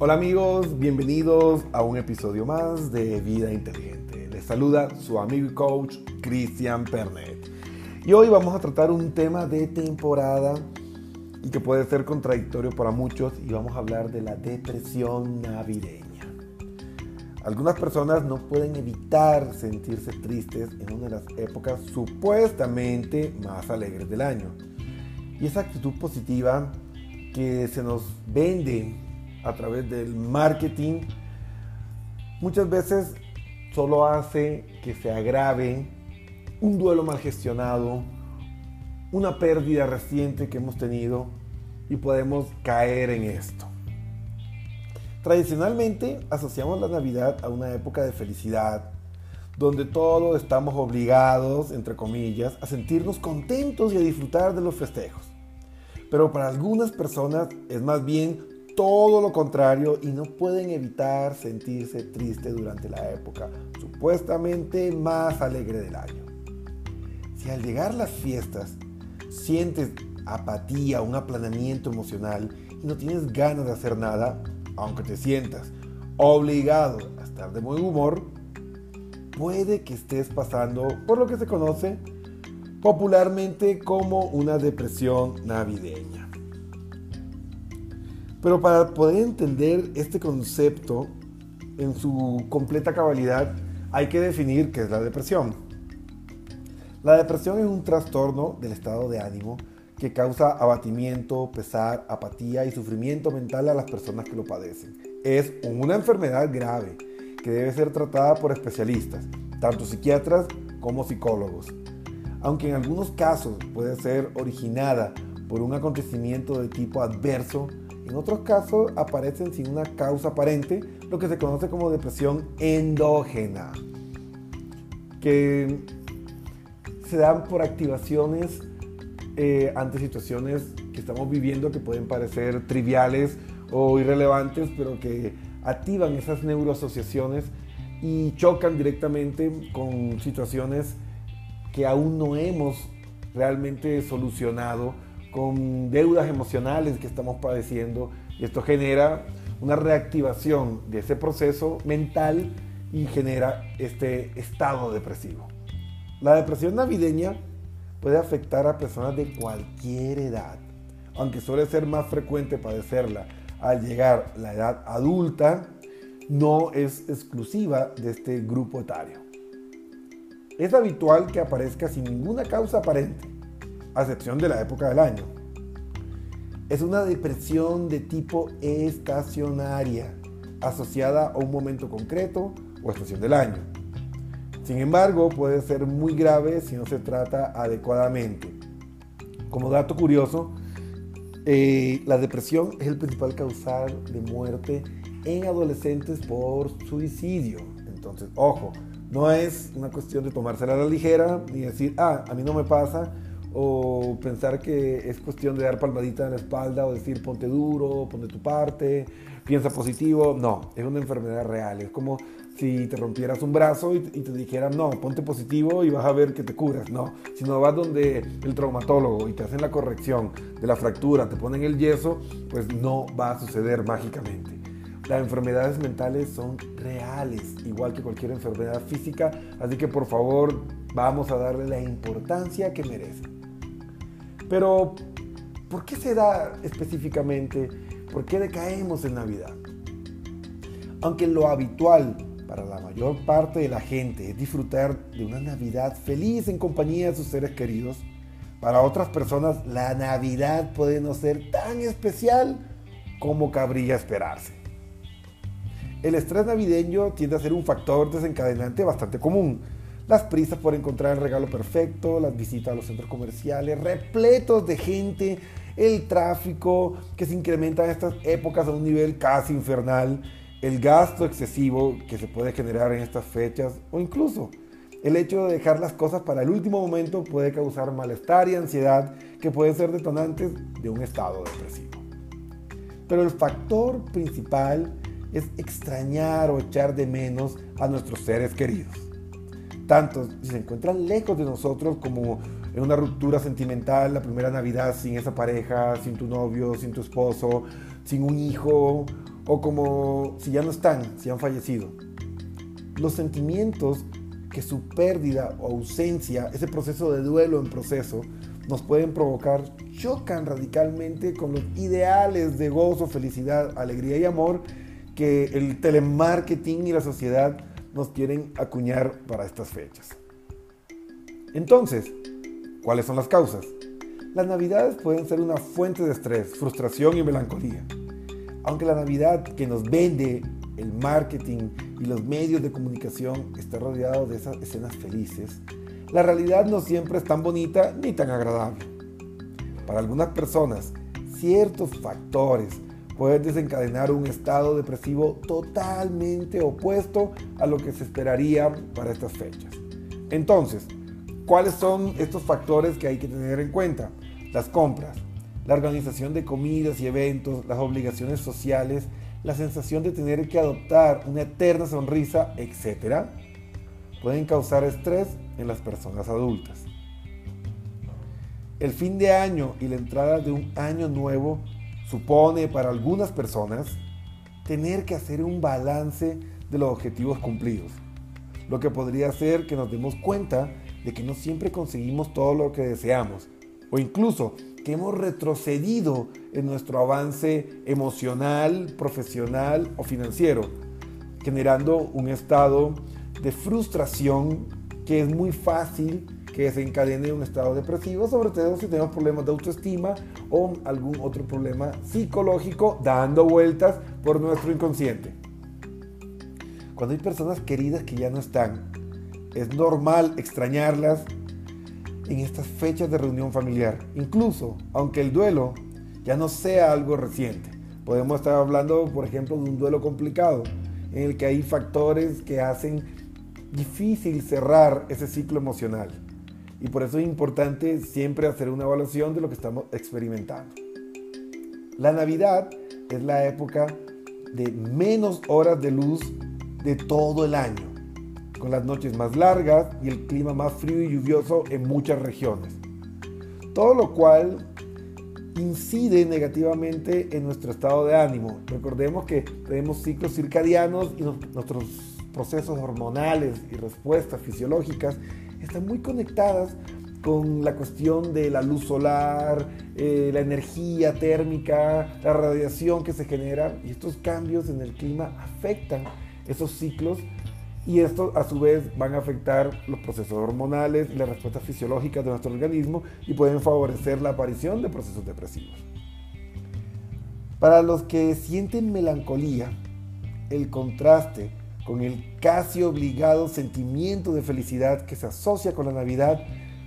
Hola amigos, bienvenidos a un episodio más de Vida Inteligente. Les saluda su amigo y coach Cristian Pernet. Y hoy vamos a tratar un tema de temporada y que puede ser contradictorio para muchos y vamos a hablar de la depresión navideña. Algunas personas no pueden evitar sentirse tristes en una de las épocas supuestamente más alegres del año. Y esa actitud positiva que se nos vende a través del marketing muchas veces solo hace que se agrave un duelo mal gestionado, una pérdida reciente que hemos tenido y podemos caer en esto. Tradicionalmente asociamos la Navidad a una época de felicidad, donde todos estamos obligados, entre comillas, a sentirnos contentos y a disfrutar de los festejos. Pero para algunas personas es más bien todo lo contrario y no pueden evitar sentirse tristes durante la época supuestamente más alegre del año. Si al llegar las fiestas sientes apatía, un aplanamiento emocional y no tienes ganas de hacer nada, aunque te sientas obligado a estar de buen humor, puede que estés pasando por lo que se conoce popularmente como una depresión navideña. Pero para poder entender este concepto en su completa cabalidad, hay que definir qué es la depresión. La depresión es un trastorno del estado de ánimo que causa abatimiento, pesar, apatía y sufrimiento mental a las personas que lo padecen. Es una enfermedad grave que debe ser tratada por especialistas, tanto psiquiatras como psicólogos. Aunque en algunos casos puede ser originada por un acontecimiento de tipo adverso, en otros casos aparecen sin una causa aparente, lo que se conoce como depresión endógena, que se dan por activaciones eh, ante situaciones que estamos viviendo que pueden parecer triviales o irrelevantes, pero que activan esas neuroasociaciones y chocan directamente con situaciones que aún no hemos realmente solucionado, con deudas emocionales que estamos padeciendo, y esto genera una reactivación de ese proceso mental y genera este estado depresivo. La depresión navideña puede afectar a personas de cualquier edad, aunque suele ser más frecuente padecerla al llegar la edad adulta, no es exclusiva de este grupo etario. Es habitual que aparezca sin ninguna causa aparente, a excepción de la época del año. Es una depresión de tipo estacionaria, asociada a un momento concreto o estación del año. Sin embargo, puede ser muy grave si no se trata adecuadamente. Como dato curioso, eh, la depresión es el principal causal de muerte en adolescentes por suicidio. Entonces, ojo, no es una cuestión de tomársela a la ligera ni decir, ah, a mí no me pasa, o pensar que es cuestión de dar palmadita en la espalda o decir ponte duro, ponte tu parte, piensa positivo. No, es una enfermedad real. Es como si te rompieras un brazo y, te dijeran, no, ponte positivo y vas a ver que te curas. No, si no vas donde el traumatólogo y te hacen la corrección de la fractura, te ponen el yeso, pues no va a suceder mágicamente. Las enfermedades mentales son reales, igual que cualquier enfermedad física, así que por favor vamos a darle la importancia que merece. Pero, ¿por qué se da específicamente? ¿Por qué decaemos en Navidad? Aunque lo habitual para la mayor parte de la gente es disfrutar de una Navidad feliz en compañía de sus seres queridos, para otras personas la Navidad puede no ser tan especial como cabría esperarse. El estrés navideño tiende a ser un factor desencadenante bastante común. Las prisas por encontrar el regalo perfecto, las visitas a los centros comerciales repletos de gente, el tráfico que se incrementa en estas épocas a un nivel casi infernal, el gasto excesivo que se puede generar en estas fechas o incluso el hecho de dejar las cosas para el último momento puede causar malestar y ansiedad que pueden ser detonantes de un estado depresivo. Pero el factor principal es extrañar o echar de menos a nuestros seres queridos. Tanto si se encuentran lejos de nosotros como en una ruptura sentimental, la primera Navidad sin esa pareja, sin tu novio, sin tu esposo, sin un hijo o como si ya no están, si han fallecido. Los sentimientos que su pérdida o ausencia, ese proceso de duelo en proceso, nos pueden provocar, chocan radicalmente con los ideales de gozo, felicidad, alegría y amor que el telemarketing y la sociedad nos quieren acuñar para estas fechas. Entonces, ¿cuáles son las causas? Las navidades pueden ser una fuente de estrés, frustración y melancolía. Aunque la Navidad que nos vende el marketing y los medios de comunicación está rodeado de esas escenas felices, la realidad no siempre es tan bonita ni tan agradable. Para algunas personas, ciertos factores pueden desencadenar un estado depresivo totalmente opuesto a lo que se esperaría para estas fechas. Entonces, ¿cuáles son estos factores que hay que tener en cuenta? Las compras, la organización de comidas y eventos, las obligaciones sociales, la sensación de tener que adoptar una eterna sonrisa, etc., pueden causar estrés en las personas adultas. El fin de año y la entrada de un año nuevo supone para algunas personas tener que hacer un balance de los objetivos cumplidos, lo que podría hacer que nos demos cuenta de que no siempre conseguimos todo lo que deseamos, o incluso que hemos retrocedido en nuestro avance emocional, profesional o financiero, generando un estado de frustración que es muy fácil que desencadene un estado depresivo, sobre todo si tenemos problemas de autoestima o algún otro problema psicológico dando vueltas por nuestro inconsciente. Cuando hay personas queridas que ya no están, es normal extrañarlas en estas fechas de reunión familiar, incluso aunque el duelo ya no sea algo reciente. Podemos estar hablando, por ejemplo, de un duelo complicado, en el que hay factores que hacen difícil cerrar ese ciclo emocional. Y por eso es importante siempre hacer una evaluación de lo que estamos experimentando. La Navidad es la época de menos horas de luz de todo el año, con las noches más largas y el clima más frío y lluvioso en muchas regiones. Todo lo cual incide negativamente en nuestro estado de ánimo. Recordemos que tenemos ciclos circadianos y nuestros procesos hormonales y respuestas fisiológicas están muy conectadas con la cuestión de la luz solar, eh, la energía térmica, la radiación que se genera y estos cambios en el clima afectan esos ciclos y estos a su vez van a afectar los procesos hormonales y las respuestas fisiológicas de nuestro organismo y pueden favorecer la aparición de procesos depresivos. Para los que sienten melancolía, el contraste con el casi obligado sentimiento de felicidad que se asocia con la Navidad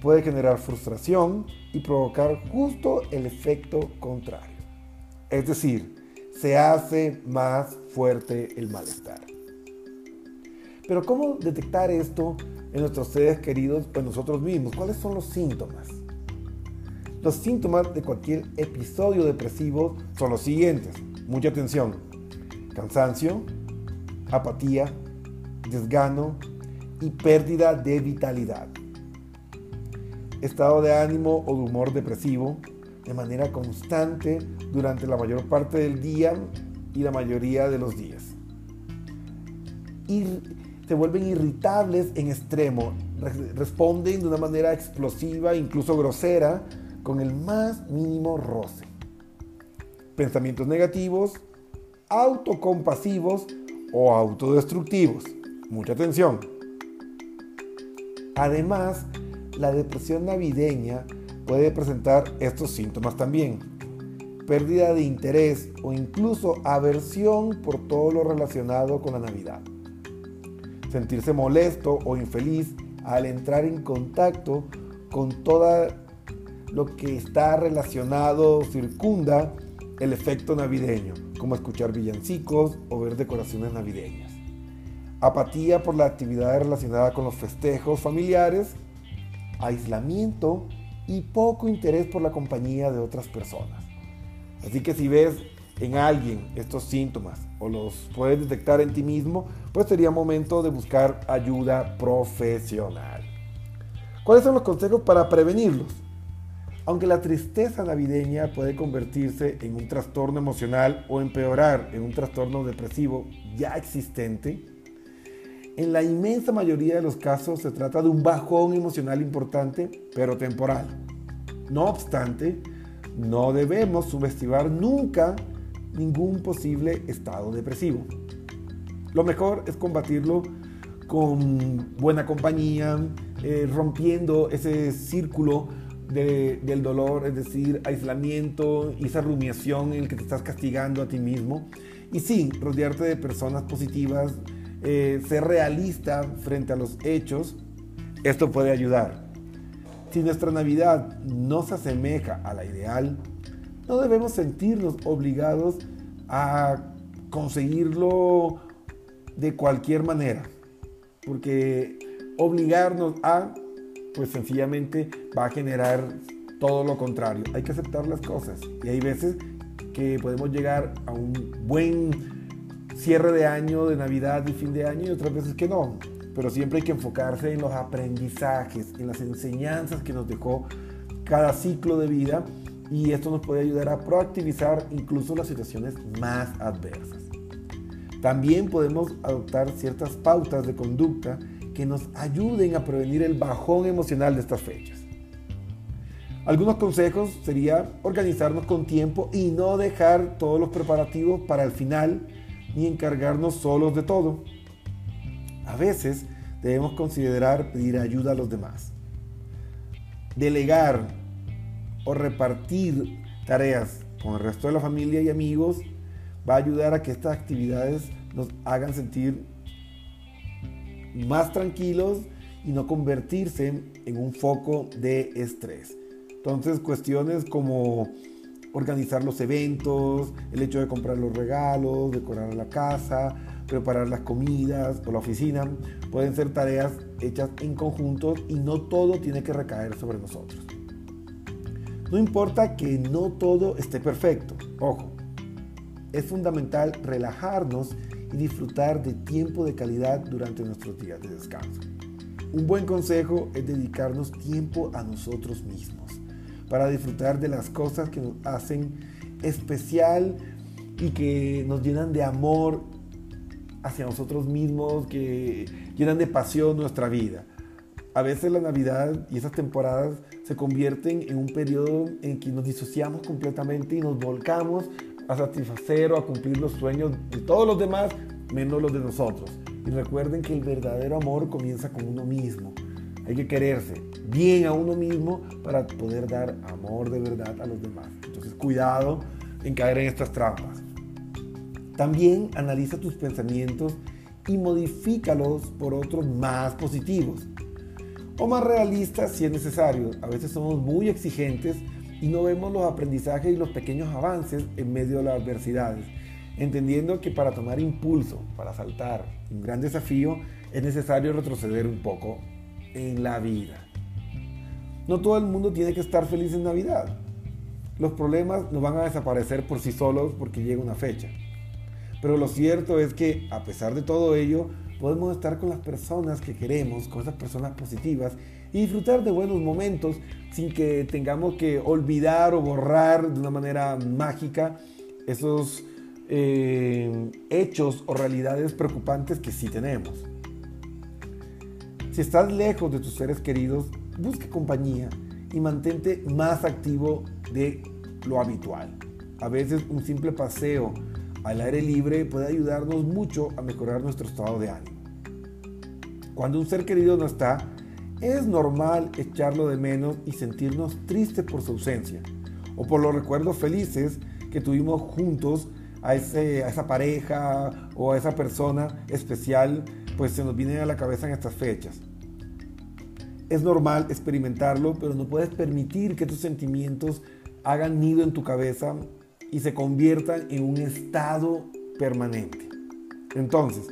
puede generar frustración y provocar justo el efecto contrario. Es decir, se hace más fuerte el malestar. Pero ¿cómo detectar esto en nuestros seres queridos o en nosotros mismos? ¿Cuáles son los síntomas? Los síntomas de cualquier episodio depresivo son los siguientes. Mucha atención. Cansancio, apatía, desgano y pérdida de vitalidad. Estado de ánimo o de humor depresivo de manera constante durante la mayor parte del día y la mayoría de los días. Se vuelven irritables en extremo, responden de una manera explosiva, incluso grosera, con el más mínimo roce. Pensamientos negativos, autocompasivos o autodestructivos. Mucha atención. Además, la depresión navideña puede presentar estos síntomas también. Pérdida de interés o incluso aversión por todo lo relacionado con la Navidad. Sentirse molesto o infeliz al entrar en contacto con todo lo que está relacionado, circunda el efecto navideño como escuchar villancicos o ver decoraciones navideñas. Apatía por la actividad relacionada con los festejos familiares, aislamiento y poco interés por la compañía de otras personas. Así que si ves en alguien estos síntomas o los puedes detectar en ti mismo, pues sería momento de buscar ayuda profesional. ¿Cuáles son los consejos para prevenirlos? Aunque la tristeza navideña puede convertirse en un trastorno emocional o empeorar en un trastorno depresivo ya existente, en la inmensa mayoría de los casos se trata de un bajón emocional importante, pero temporal. No obstante, no debemos subestimar nunca ningún posible estado depresivo. Lo mejor es combatirlo con buena compañía, eh, rompiendo ese círculo del dolor, es decir, aislamiento y esa rumiación en el que te estás castigando a ti mismo. Y sí, rodearte de personas positivas, eh, ser realista frente a los hechos, esto puede ayudar. Si nuestra Navidad no se asemeja a la ideal, no debemos sentirnos obligados a conseguirlo de cualquier manera, porque obligarnos a, pues sencillamente va a generar todo lo contrario. Hay que aceptar las cosas y hay veces que podemos llegar a un buen cierre de año, de Navidad y fin de año y otras veces que no. Pero siempre hay que enfocarse en los aprendizajes, en las enseñanzas que nos dejó cada ciclo de vida y esto nos puede ayudar a proactivizar incluso las situaciones más adversas. También podemos adoptar ciertas pautas de conducta que nos ayuden a prevenir el bajón emocional de estas fechas. Algunos consejos sería organizarnos con tiempo y no dejar todos los preparativos para el final ni encargarnos solos de todo. A veces debemos considerar pedir ayuda a los demás. Delegar o repartir tareas con el resto de la familia y amigos va a ayudar a que estas actividades nos hagan sentir más tranquilos y no convertirse en un foco de estrés. Entonces, cuestiones como organizar los eventos, el hecho de comprar los regalos, decorar la casa, preparar las comidas o la oficina, pueden ser tareas hechas en conjunto y no todo tiene que recaer sobre nosotros. No importa que no todo esté perfecto, ojo, es fundamental relajarnos y disfrutar de tiempo de calidad durante nuestros días de descanso. Un buen consejo es dedicarnos tiempo a nosotros mismos para disfrutar de las cosas que nos hacen especial y que nos llenan de amor hacia nosotros mismos, que llenan de pasión nuestra vida. A veces la Navidad y esas temporadas se convierten en un periodo en que nos disociamos completamente y nos volcamos a satisfacer o a cumplir los sueños de todos los demás, menos los de nosotros. Y recuerden que el verdadero amor comienza con uno mismo. Hay que quererse bien a uno mismo para poder dar amor de verdad a los demás. Entonces, cuidado en caer en estas trampas. También analiza tus pensamientos y modifícalos por otros más positivos o más realistas si es necesario. A veces somos muy exigentes y no vemos los aprendizajes y los pequeños avances en medio de las adversidades, entendiendo que para tomar impulso, para saltar un gran desafío, es necesario retroceder un poco en la vida. No todo el mundo tiene que estar feliz en Navidad. Los problemas no van a desaparecer por sí solos porque llega una fecha. Pero lo cierto es que a pesar de todo ello, podemos estar con las personas que queremos, con esas personas positivas y disfrutar de buenos momentos sin que tengamos que olvidar o borrar de una manera mágica esos eh, hechos o realidades preocupantes que sí tenemos. Si estás lejos de tus seres queridos, busca compañía y mantente más activo de lo habitual. A veces un simple paseo al aire libre puede ayudarnos mucho a mejorar nuestro estado de ánimo. Cuando un ser querido no está, es normal echarlo de menos y sentirnos tristes por su ausencia o por los recuerdos felices que tuvimos juntos a, a esa pareja o a esa persona especial pues se nos viene a la cabeza en estas fechas. Es normal experimentarlo, pero no puedes permitir que tus sentimientos hagan nido en tu cabeza y se conviertan en un estado permanente. Entonces,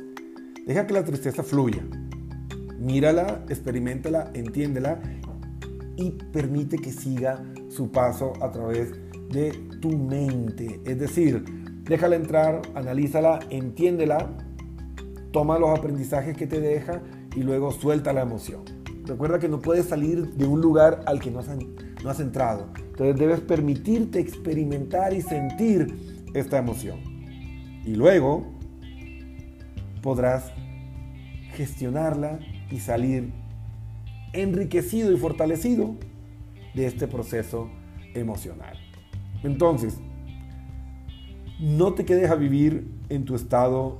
deja que la tristeza fluya. Mírala, experimentala, entiéndela y permite que siga su paso a través de tu mente. Es decir, déjala entrar, analízala, entiéndela toma los aprendizajes que te deja y luego suelta la emoción. Recuerda que no puedes salir de un lugar al que no has no has entrado. Entonces debes permitirte experimentar y sentir esta emoción. Y luego podrás gestionarla y salir enriquecido y fortalecido de este proceso emocional. Entonces, no te quedes a vivir en tu estado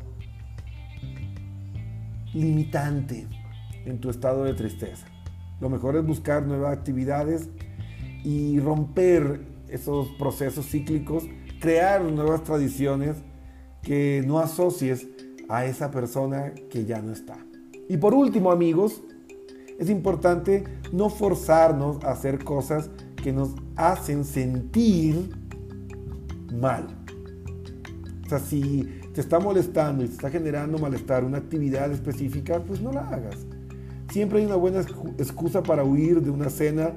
limitante, en tu estado de tristeza. Lo mejor es buscar nuevas actividades y romper esos procesos cíclicos, crear nuevas tradiciones que no asocies a esa persona que ya no está. Y por último, amigos, es importante no forzarnos a hacer cosas que nos hacen sentir mal. O sea, si te está molestando y te está generando malestar una actividad específica, pues no la hagas. Siempre hay una buena excusa para huir de una cena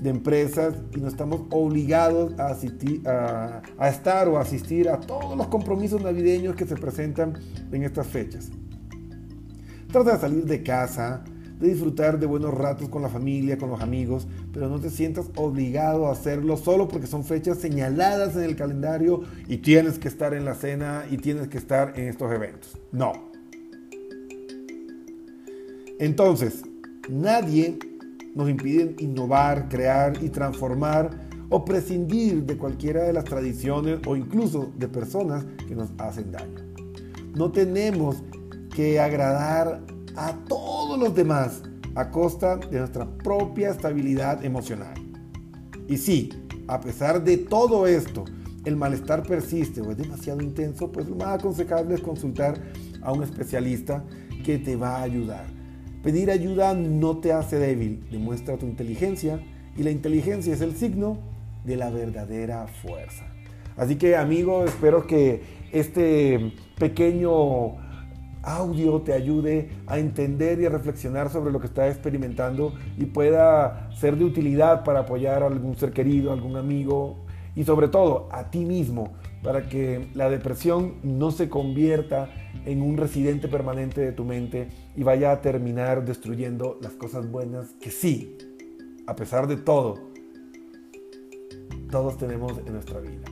de empresas y no estamos obligados a, asistir, a, estar o asistir a todos los compromisos navideños que se presentan en estas fechas. Trata de salir de casa, de disfrutar de buenos ratos con la familia, con los amigos, pero no te sientas obligado a hacerlo solo porque son fechas señaladas en el calendario y tienes que estar en la cena y tienes que estar en estos eventos. No. Entonces, nadie nos impide innovar, crear y transformar o prescindir de cualquiera de las tradiciones o incluso de personas que nos hacen daño. No tenemos que agradar a todos los demás a costa de nuestra propia estabilidad emocional. Y si, a pesar de todo esto, el malestar persiste o es demasiado intenso, pues lo más aconsejable es consultar a un especialista que te va a ayudar. Pedir ayuda no te hace débil, demuestra tu inteligencia y la inteligencia es el signo de la verdadera fuerza. Así que amigo, espero que este pequeño audio te ayude a entender y a reflexionar sobre lo que estás experimentando y pueda ser de utilidad para apoyar a algún ser querido, algún amigo y sobre todo a ti mismo para que la depresión no se convierta en un residente permanente de tu mente y vaya a terminar destruyendo las cosas buenas que sí, a pesar de todo, todos tenemos en nuestra vida.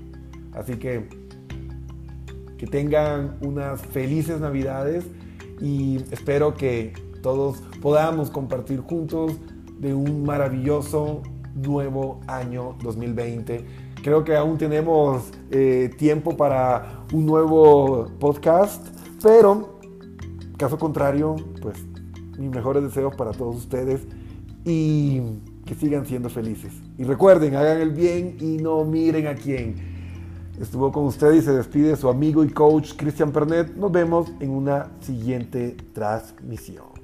Así que que tengan unas felices navidades y espero que todos podamos compartir juntos de un maravilloso nuevo año 2020. Creo que aún tenemos eh, tiempo para un nuevo podcast, pero caso contrario, pues mis mejores deseos para todos ustedes y que sigan siendo felices. Y recuerden, hagan el bien y no miren a quién. Estuvo con usted y se despide su amigo y coach Cristian Pernet. Nos vemos en una siguiente transmisión.